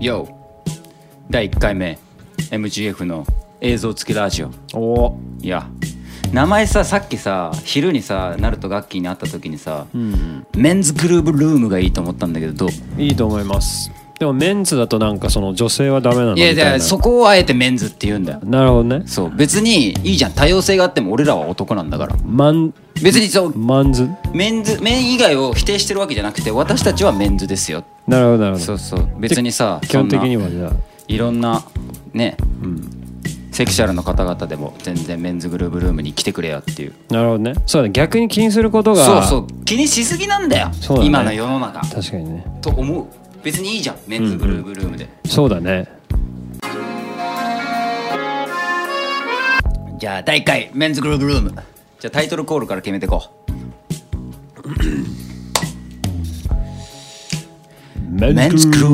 YO 第1回目 MGF の映像付きラジオ。おいや名前ささっきさ昼にさナルトガッキーに会った時にさ、うん。メンズグルーブルームがいいと思ったんだけどどう？いいと思いますでもメンズだとなんかその女性はダメなのみいやいたいなやそこをあえてメンズって言うんだよ。なるほどね。そう。別にいいじゃん。多様性があっても俺らは男なんだから。マン別にそう。マンズメンズメン以外を否定してるわけじゃなくて私たちはメンズですよ。なるほどなるほど。そうそう。別にさ基本的にそんなはじゃあ。いろんなね。うん。セクシャルの方々でも全然メンズグルーブルームに来てくれよっていう。なるほどね。そうだね。逆に気にすることがそうそう。気にしすぎなんだよ。そうだね。今の世の中。確かにね。と思う別にいいじゃんメンズグルーブルームで、そうだね。じゃあ第1回メンズグルーブルーム。じゃあタイトルコールから決めていこメう。メンズグル。ー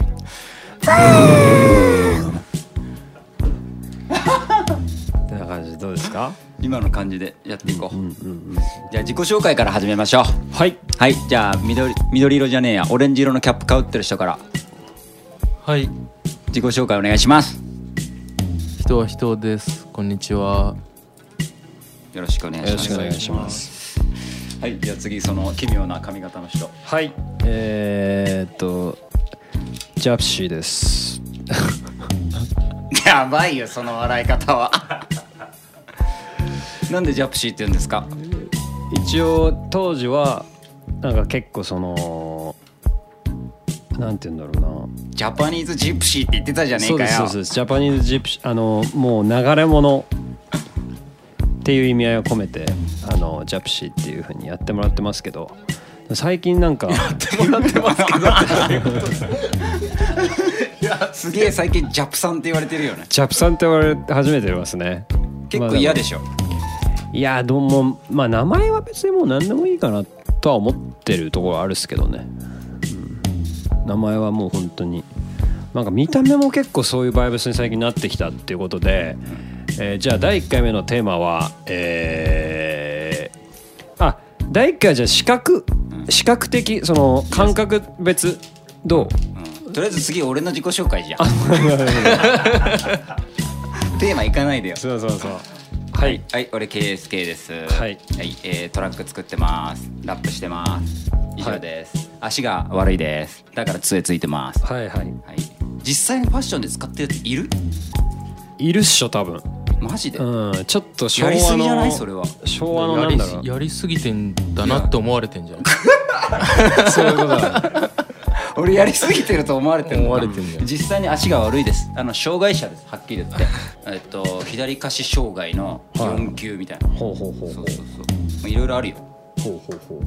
ってな感じでどうですか？今の感じでやっていこう,、じゃあ自己紹介から始めましょう。はい。はい。じゃあ緑緑色じゃねえや。オレンジ色のキャップかぶってる人から。はい、自己紹介お願いします。人は人です。こんにちは。よろしくお願いします。よろしくお願いします。はい。じゃあ次その奇妙な髪型の人。はい。えー、っとジャプシーです。やばいよその笑い方はなんでジャプシーって言うんですか？一応当時はなんか結構そのなんて言うんだろうな。ジャパニーズジプシーって言ってたじゃねえそうですかよそうです。ジャパニーズジプシあのもう流れ物。っていう意味合いを込めてあのジャプシーっていうふうにやってもらってますけど。最近なんかすげえ最近ジャプさんって言われてるよね。ジャプさんって言われ始めてますね。結構嫌でしょいやどうもまあ名前は別にもう何でもいいかなとは思ってるところはあるっすけどね、うん。名前はもう本当になんか見た目も結構そういうバイブスに最近なってきたっていうことで、えーじゃあ第1回目のテーマはえーあ第1回はじゃあ視覚視覚的その感覚別どう？うん。とりあえず次俺の自己紹介じゃん。テーマいかないでよ。そうそうそうはい、はい、俺 KSK です。はい。えートラック作ってます。ラップしてます。以上です、足が悪いです。だから杖ついてます。はいはい。はい。実際にファッションで使ってるやついる？いるっしょ多分。マジで、うん。ちょっと昭和のやりすぎじゃない？それは。昭和のなんだろう。やりすぎてんだなって思われてんじゃない そういうことだ俺やりすぎてると思われてるわれてんだよ。実際に足が悪いです。あの障害者です。はっきり言って。えっと左下肢障害の4級みたいな、ほうほうほうほう。そうそうそう。まあいろいろあるよ。ほうほうほう。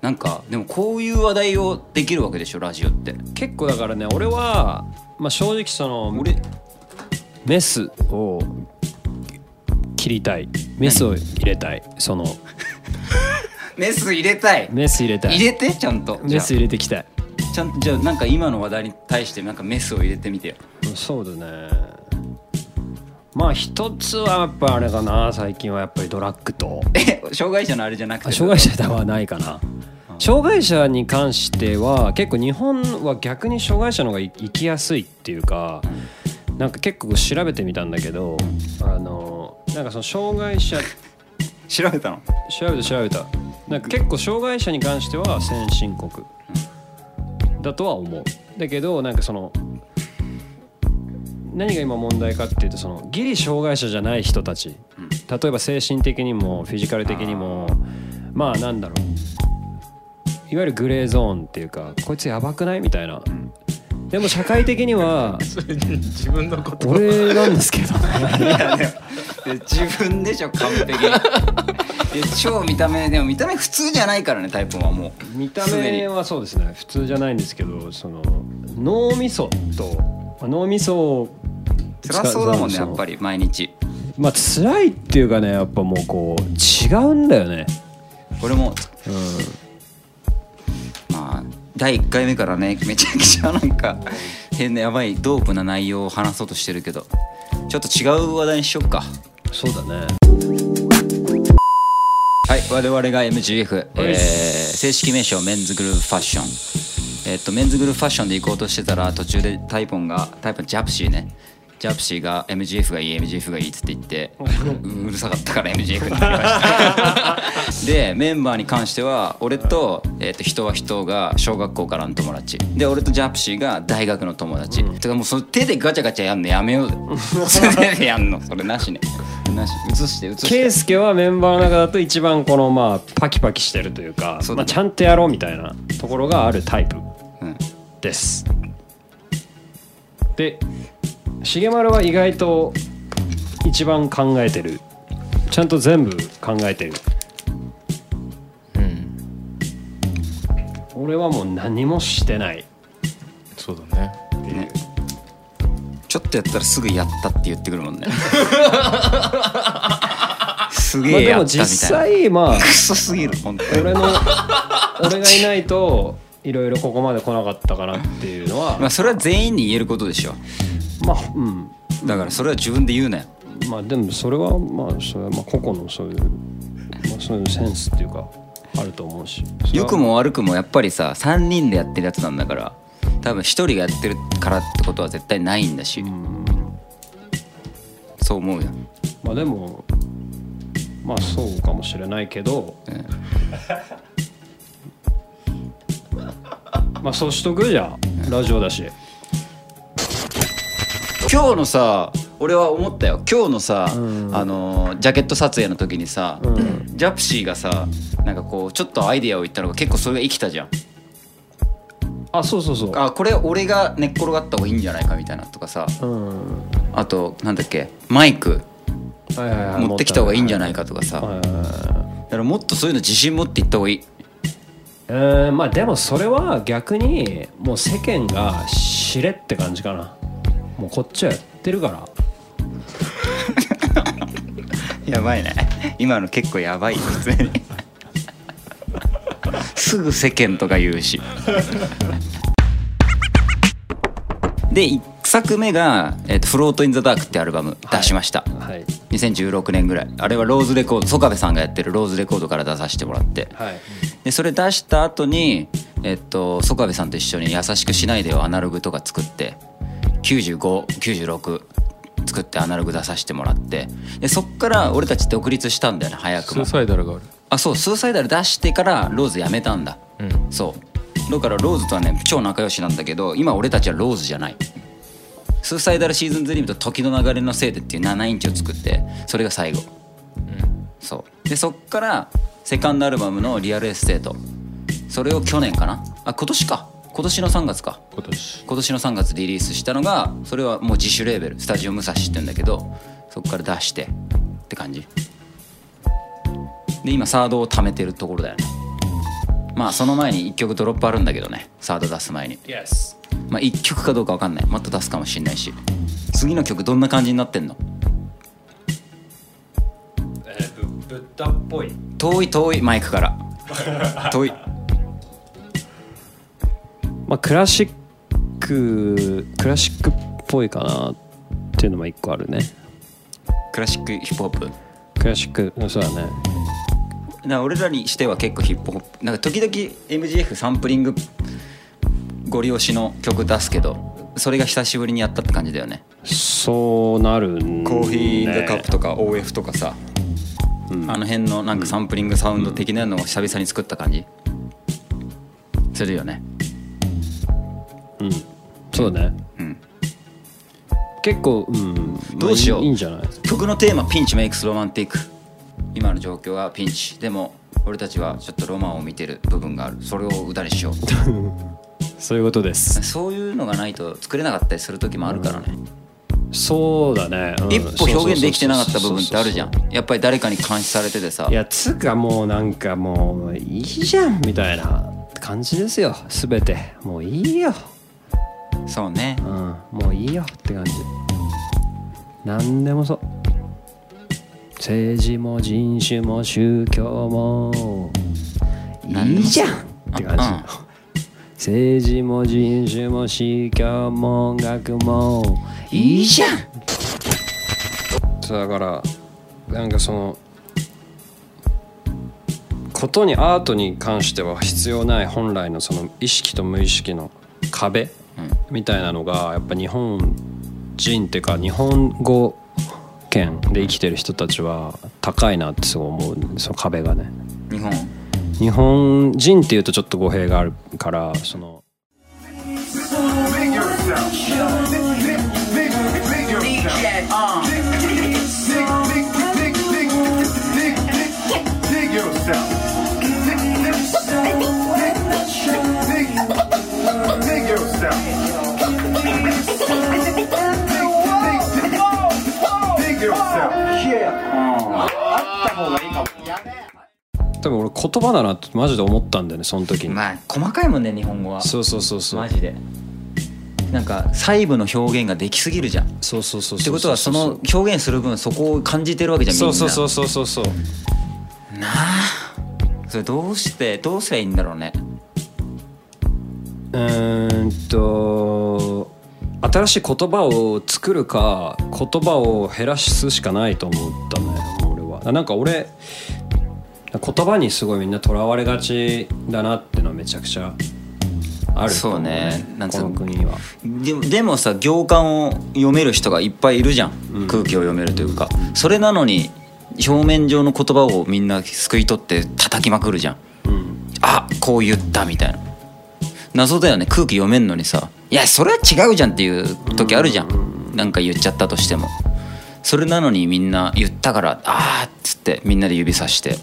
なんかでもこういう話題をできるわけでしょラジオって。結構だからね俺は、まあ、正直その俺？メスを切りたい。メスを入れたい。その。メス入れたい。メス入れたい。入れて？ちゃんと。メス入れてきたい。あちゃんとじゃあなんか今の話題に対してなんかメスを入れてみてよ。そうだね。まあ一つはやっぱあれかな最近はやっぱりドラッグと。え障害者のあれじゃなくて？あ障害者ではないかな。障害者に関しては結構日本は逆に障害者の方が生きやすいっていうかなんか結構調べてみたんだけどあのなんかその障害者調べたの？調べた調べた。なんか結構障害者に関しては先進国だとは思う。だけどなんかその何が今問題かっていうとそのギリ障害者じゃない人たち。例えば精神的にもフィジカル的にもまあなんだろう。いわゆるグレーゾーンっていうかこいつやばくないみたいな。でも社会的には自分のこと。俺なんですけど。いやでも自分でしょ完璧で超見た目でも見た目普通じゃないからねタイプはもう。見た目はそうですね。普通じゃないんですけどその脳みそとまあ脳みそを辛そうだもんね使やっぱり毎日。まあ辛いっていうかねやっぱもうこう違うんだよね。俺もうん。まあ第1回目からねめちゃくちゃなんか変なやばいドープな内容を話そうとしてるけどちょっと違う話題にしよっか。そうだねははい我々が MGF、えーはい正式名称メンズグループファッション。えっとメンズグループファッションで行こうとしてたら途中でタイポンがタイポンジャプシーねジャプシーが MGF がいい MGF がいいっつって言ってううるさかったから MGF になりました。でメンバーに関しては俺と,、えっと人は人が小学校からの友達。で俺とジャプシーが大学の友達、てかもうその手でガチャガチャやんのやめよう。ぜ手でやんの。それなしね。なし。映して映して。圭介はメンバーの中だと一番このまあパキパキしてるというかまあ、ちゃんとやろうみたいなところがあるタイプうん。です。で重丸は意外と一番考えてる。ちゃんと全部考えてる。うん俺はもう何もしてない。そうだね。っていう、ちょっとやったらすぐやったって言ってくるもんね。すげまあでもえやったみたいな、実際まあクソすぎる本当に。俺の俺がいないといろいろここまで来なかったかなっていうのは。まあそれは全員に言えることでしょまあうん。だからそれは自分で言うなよ。まあでもそれはまあそれはまあ個々のそういう、まあ、そういうセンスっていうかあると思うし。良くも悪くもやっぱりさ3人でやってるやつなんだから多分1人がやってるからってことは絶対ないんだし、そう思うよ。まあでもまあそうかもしれないけど、まあそうしとく？じゃんラジオだし今日のさ俺は思ったよ。今日のさ、うん。あのージャケット撮影の時にさ、うん。ジャプシーがさなんかこうちょっとアイデアを言ったのが結構それが生きたじゃん。あそうそうそう。あこれ俺が寝っ転がった方がいいんじゃないかみたいなとかさ。うん。あとなんだっけマイク。持ってきた方がいいんじゃないかかとかさ。はいだはいはいからもっとそういうの自信持っていった方がいい。えーまあでもそれは逆にもう世間が知れって感じかなもうこっちはやってるから。やばいね。今の結構やばいよ普通に。すぐ世間とか言うし。で1作目が「えーとフロート・イン・ザ・ダーク」ってアルバム出しました、はい。2016年ぐらい。あれはローズレコード曽我部さんがやってるローズレコードから出させてもらって。はい。でそれ出した後にえっと曽我部さんと一緒に「優しくしないでよ」アナログとか作って9596作ってアナログ出させてもらってでそっから俺たち独立したんだよね早くも。スーサイダルがある。あそうスーサイダル出してからローズやめたんだ。うん。そう。だからローズとはね超仲良しなんだけど今俺たちはローズじゃない。スーサイダルシーズンズリームと時の流れのせいでっていう7インチを作ってそれが最後。そう。でそっからセカンドアルバムの「 Real Estate」それを去年かな？あ今年か今年の3月か。今年。今年の3月リリースしたのがそれはもう自主レーベルスタジオ武蔵って言うんだけどそこから出してって感じ。で今サードを貯めてるところだよね。まあその前に1曲ドロップあるんだけどね。サード出す前に。Yes まあ1曲かどうか分かんない。もっと出すかもしんないし。次の曲どんな感じになってんの？えー、ブブッダっぽい。遠い遠いマイクから。遠いまあクラシッククラシックっぽいかなっていうのも一個あるね。クラシックヒップホップ？クラシックうんそうだね。だから俺らにしては結構ヒップホップ。なんか時々 MGF サンプリングご利用しの曲出すけどそれが久しぶりにやったって感じだよね。そうなるん、ね、コーヒー・カップとか OF とかさ、うん。あの辺のなんかサンプリングサウンド的なのを久々に作った感じ。するよねうん。そうだね。うん。結構うん。どうしよう。まあいいんじゃない？曲のテーマ「ピンチメイクスロマンティック」今の状況はピンチ。でも俺たちはちょっとロマンを見てる部分がある。それを歌にしよう。そういうことです。そういうのがないと作れなかったりする時もあるからね、そうだね、うん。一歩表現できてなかった部分ってあるじゃん。やっぱり誰かに監視されててさ。いやつうかもうなんかもういいじゃんみたいな感じですよ。全て。もういいよそうね。うん。もういいよって感じ。何でもそう。政治も人種も宗教も。いいじゃんって感じ、うん。政治も人種も宗教も。音楽も。いいじゃん。だからなんかそのことにアートに関しては必要ない本来のその意識と無意識の壁みたいなのがやっぱ日本人っていうか日本語圏で生きてる人たちは高いなってすごい思うその壁がね。日本？日本人っていうとちょっと語弊があるからその言葉だなってマジで思ったんだよねその時に、まあ細かいもんね日本語は。そうそうそうそう。マジで。なんか細部の表現ができすぎるじゃん。っそうそうそうそうてことはその表現する分そこを感じてるわけじゃんみんな。そうそうそうそうそうそう。なあ。それどうしてどうすりゃいいんだろうね。うーんと新しい言葉を作るか言葉を減らすしかないと思ったね俺は。なんか俺言葉にすごいみんなとらわれがちだなってのはめちゃくちゃある。とそうね。なんこの国は。でもでもさ行間を読める人がいっぱいいるじゃん、空気を読めるというか。それなのに表面上の言葉をみんなすくい取って叩きまくるじゃん。うん。あこう言ったみたいな。謎だよね。空気読めんのにさ。いやそれは違うじゃんっていう時あるじゃん。なんか言っちゃったとしてもそれなのにみんな言ったからあーっつってみんなで指さして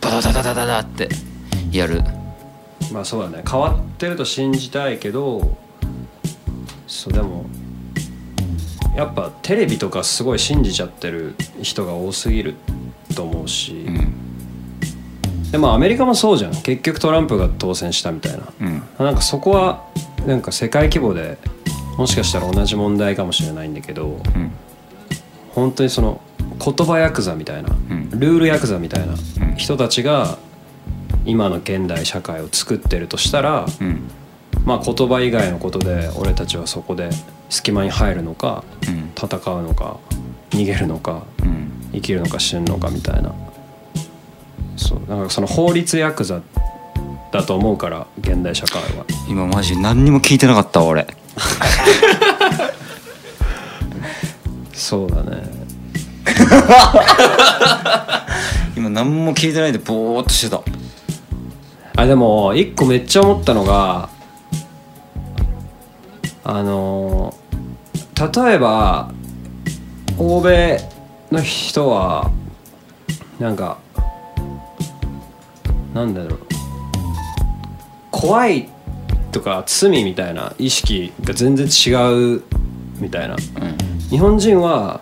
バタダダダダダってやる。まあそうだね。変わってると信じたいけどそうでもやっぱテレビとかすごい信じちゃってる人が多すぎると思うし、うん。でもアメリカもそうじゃん。結局トランプが当選したみたいな。うん。なんかそこはなんか世界規模でもしかしたら同じ問題かもしれないんだけどうん本当にその言葉ヤクザみたいな、ん。ルールヤクザみたいなうん。人たちが今の現代社会を作ってるとしたら、うん。まあ言葉以外のことで俺たちはそこで隙間に入るのかうん。戦うのか逃げるのかうん。生きるのか死ぬのかみたいな。そうなんかその法律ヤクザだと思うから現代社会は。今マジ何にも聞いてなかったわ俺 そうだね。今何も聞いてないでぼーっとしてた。あでも一個めっちゃ思ったのがあの例えば欧米の人はなんかなんだろう。怖いとか罪みたいな意識が全然違うみたいな。うん日本人は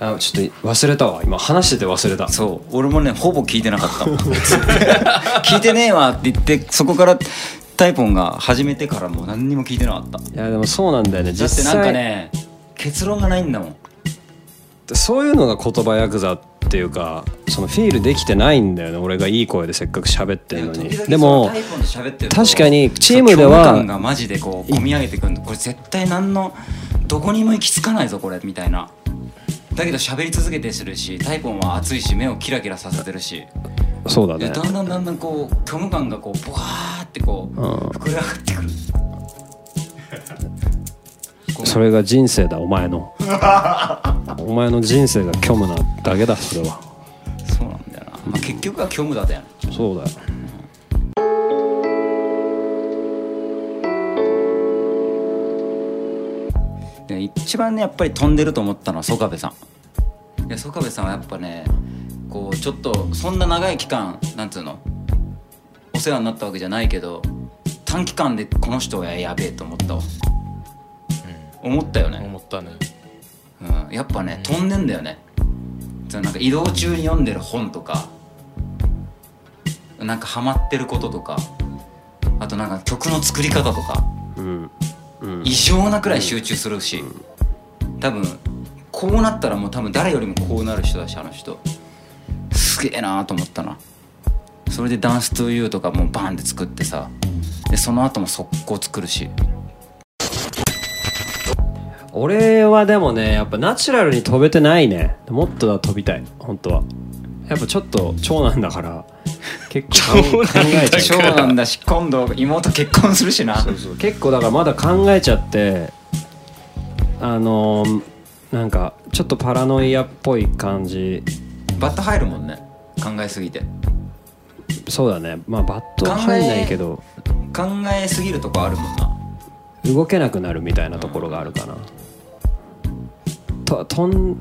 あちょっと忘れたわ。今話してて忘れた。そう。俺もねほぼ聞いてなかった 聞いてねえわって言ってそこからタイポンが始めてからもう何にも聞いてなかった。いやでもそうなんだよね。だってなんかね結論がないんだもん。そういうのが言葉ヤクザっていうかそのフィールできてないんだよね。俺がいい声でせっかく喋ってるのに。でも確かにチームではがマジでこう込み上げてくこれ絶対何のどこにも行き着かないぞこれみたいな。だけど喋り続けてするしタイポンは熱いし目をキラキラさせてるし。そうだね。でだんだんだんだんこう虚無感がこうボワーってこううん。膨れ上がってくる。それが人生だお前の。お前の人生が虚無なだけだそれは。そうなんだよな、まあ、結局は虚無だだよそうだよ一番ねやっぱり飛んでると思ったのは曽我部さん。いや曽我部さんはやっぱねこうちょっとそんな長い期間なんつうのお世話になったわけじゃないけど短期間でこの人はやべえと思ったわ、思ったよね、思ったね。うん、やっぱね飛んでんだよね。なんか移動中に読んでる本とかなんかハマってることとかあとなんか曲の作り方とか。うんうん異常なくらい集中するし。多分こうなったらもう多分誰よりもこうなる人だしあの人。すげえなーと思ったな。それで「ダンス・トゥ・ユー」とかもうバンって作ってさ。でその後も速攻作るし。俺はでもねやっぱナチュラルに飛べてないね。もっとは飛びたい本当は。やっぱちょっと長男だから結構考えちゃう。長男だ。し今度妹結婚するしな。そうそう。結構だからまだ考えちゃってあのーなんかちょっとパラノイアっぽい感じ。バット入るもんね。考えすぎて。そうだね。まあバットは入んないけど。考えすぎるとこあるもんな。動けなくなるみたいなところがあるかな。ととん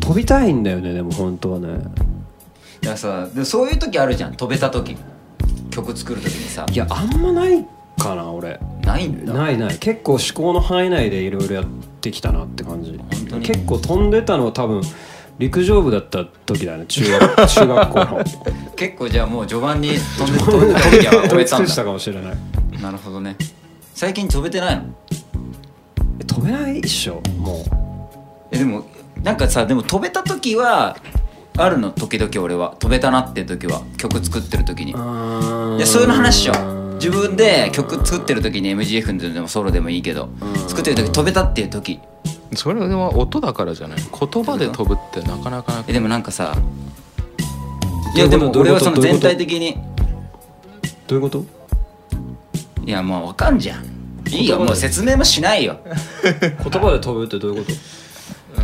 飛びたいんだよねでも本当はね。いやさでもそういう時あるじゃん。飛べた時。曲作る時にさ。いやあんまないかな俺。ないんだ。ないない。結構思考の範囲内でいろいろやってきたなって感じ。本当に。結構飛んでたのは多分陸上部だった時だね。中学 中学校の。結構じゃあもう序盤に飛んで飛んでた時は終飛びえたんだたかもしれない。なるほどね。最近飛べてないの？え飛べないっしょもえでもなんかさでも飛べた時はあるの時々俺は飛べたなっていう時は曲作ってる時に。ういやそういうの話しよう。自分で曲作ってる時に MGF でもソロでもいいけど作ってる時飛べたっていう時。それは音だからじゃない？言葉で飛ぶってなかなかなえでもなんかさいやでも俺はその全体的に。どういうこと？いやもうわかんじゃん。いいよ。もう説明もしないよ。言葉で飛ぶってどういうこと？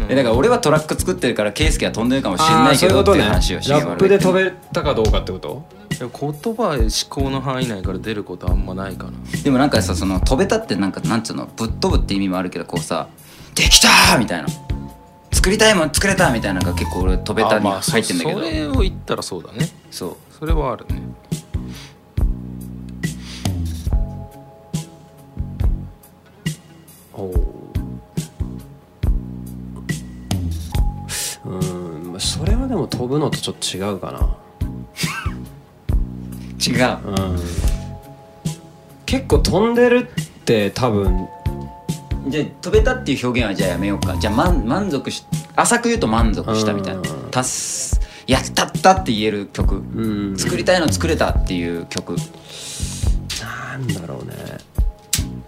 えだから俺はトラック作ってるからケイスケは飛んでるかもしれあないけどっていうーそういうことね。話をしラップで飛べたかどうかってこと？いや言葉は思考の範囲内から出ることあんまないかな。でもなんかさその飛べたってなんかなんつうのぶっ飛ぶって意味もあるけどこうさ「できた!」みたいな「作りたいもん作れた!」みたいなのが結構俺飛べたにあまあ入ってんだけど。そそれを言ったらそうだね。そう。それはあるねも飛ぶのとちょっと違うか違う。なうん。結構飛んでるって多分。じゃあ飛べたっていう表現はじゃあやめようか。じゃあ満満足し浅く言うと満足したみたいな。うん。たすやったったって言える曲。うん。作りたいの作れたっていう曲。なんだろうね。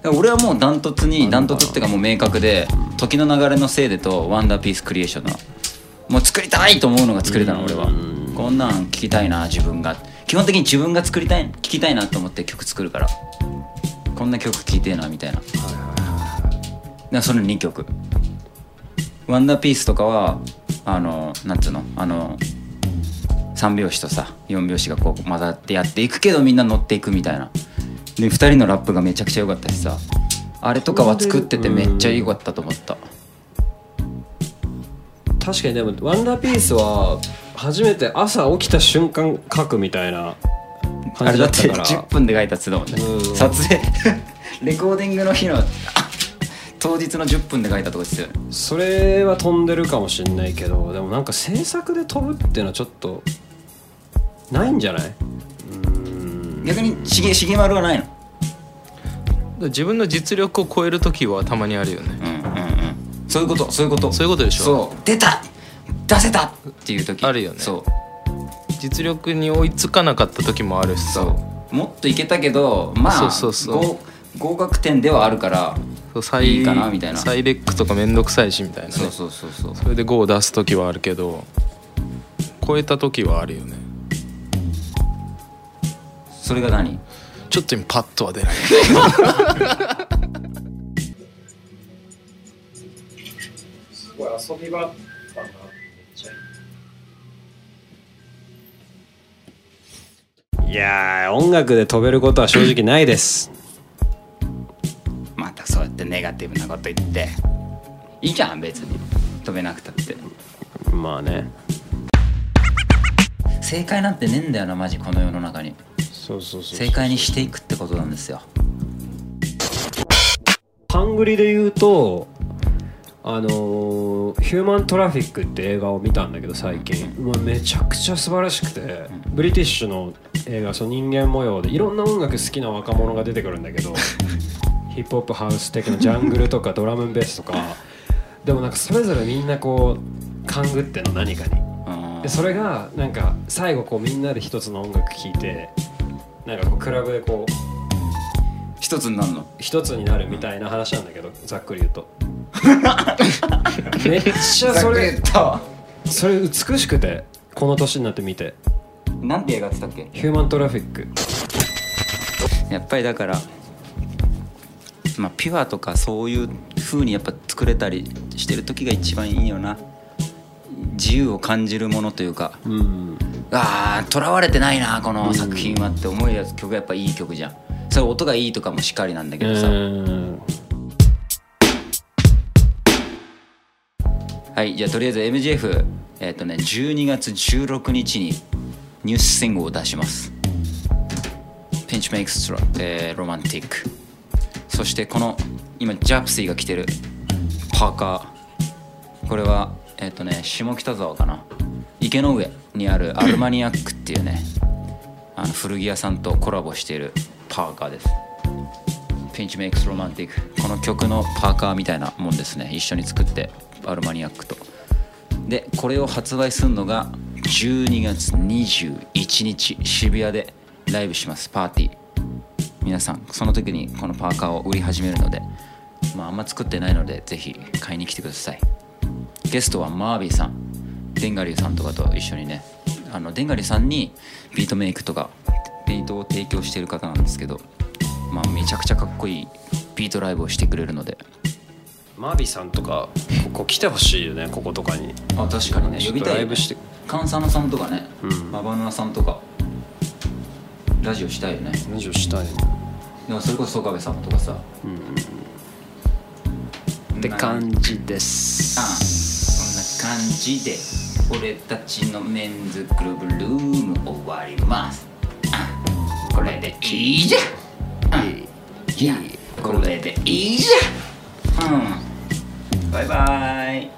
俺はもうダントツにダントツっていうかもう明確で時の流れのせいでとワンダーピースクリエーションのもう作りたいと思うのが作れたの俺は。うんこんなん聞きたいな自分が。基本的に自分が作りたい聞きたいなと思って曲作るから。こんな曲聴いてえなみたいな。だからその2曲。ワンダーピースとかはあのなんつうの？あの3拍子とさ4拍子がこう混ざってやっていくけどみんな乗っていくみたいな。で2人のラップがめちゃくちゃ良かったしさ。あれとかは作っててめっちゃ良かったと思った確かにでもワンダーピースは初めて朝起きた瞬間書くみたいなあ感れだっじだってたから。10分で書いたっつうだもんね。うん。撮影。レコーディングの日のあ当日の10分で書いたとこですよね。それは飛んでるかもしれないけどでもなんか制作で飛ぶっていうのはちょっとないんじゃない？うん。逆にしげしげまるはないの？自分の実力を超える時はたまにあるよね。うんそういうこと。そういうこと。そういうことでしょ。そう。出た。出せた。っていう時。あるよね。そう。実力に追いつかなかった時もあるしさ。そう。もっといけたけどまあそうそうそう。合合格点ではあるからそういいかなみたいな。サイレックとかめんどくさいしみたいなね。そうそうそうそう。それで5を出す時はあるけど超えた時はあるよね。それが何？ちょっと今パッとは出ない 遊び場だな。めっちゃいやー音楽で飛べることは正直ないです。またそうやってネガティブなこと言って。いいじゃん別に。飛べなくたって。まあね。正解なんてねえんだよなマジこの世の中に。そうそうそう正解にしていくってことなんですよ。ハングリで言うとあのーヒューマントラフィック」って映画を見たんだけど最近、まあ、めちゃくちゃ素晴らしくて、ブリティッシュの映画その人間模様でいろんな音楽好きな若者が出てくるんだけど ヒップホップハウス的なジャングルとかドラムンベースとか。でもなんかそれぞれみんなこう勘ぐってんの何かに。うんでそれがなんか最後こうみんなで一つの音楽聴いてなんかこうクラブでこう一つになるの？一つになるみたいな話なんだけどざっくり言うと。めっちゃそれそれ美しくてこの年になって見て。なんて映画ってたっけ？ヒューマントラフィックやっぱりだからまあピュアとかそういう風にやっぱ作れたりしてる時が一番いいよな。自由を感じるものというか。うん。ああとらわれてないなこの作品はって思うやつ曲がやっぱいい曲じゃんそれ音がいいとかもしっかりなんだけどさ、はいじゃあとりあえず MGF えっ、とね12月16日にニュースシングルを出します。ピンチメイクストラ、えロマンティックそしてこの今ジャプシーが着てるパーカー。これはえっ、とね下北沢かな。池の上にあるアルマニアックっていうねあの古着屋さんとコラボしているパーカーです。ピンチメイクスロマンティック。この曲のパーカーみたいなもんですね。一緒に作ってアルマニアックと。でこれを発売するのが12月21日渋谷でライブします。パーティー。皆さんその時にこのパーカーを売り始めるのでまああんま作ってないのでぜひ買いに来てください。ゲストはマービーさん。デンガリューさんとかと一緒にね。あのデンガリューさんにビートメイクとかビートを提供している方なんですけどまあめちゃくちゃかっこいいビートライブをしてくれるので。マービーさんとかここ来てほしいよねこことかに。あ確かにね。呼びたいよね。ライブして。カンサナさんとかね、うん。マバナナさんとか。ラジオしたいよね。ラジオしたいね。いやそれこそ曽我部さんとかさ。って感じです。あそんな感じで俺たちのメンズクルブルーム終わります。あこれでいいじゃん。うん。いやこれでいいじゃん。うん。バイバイ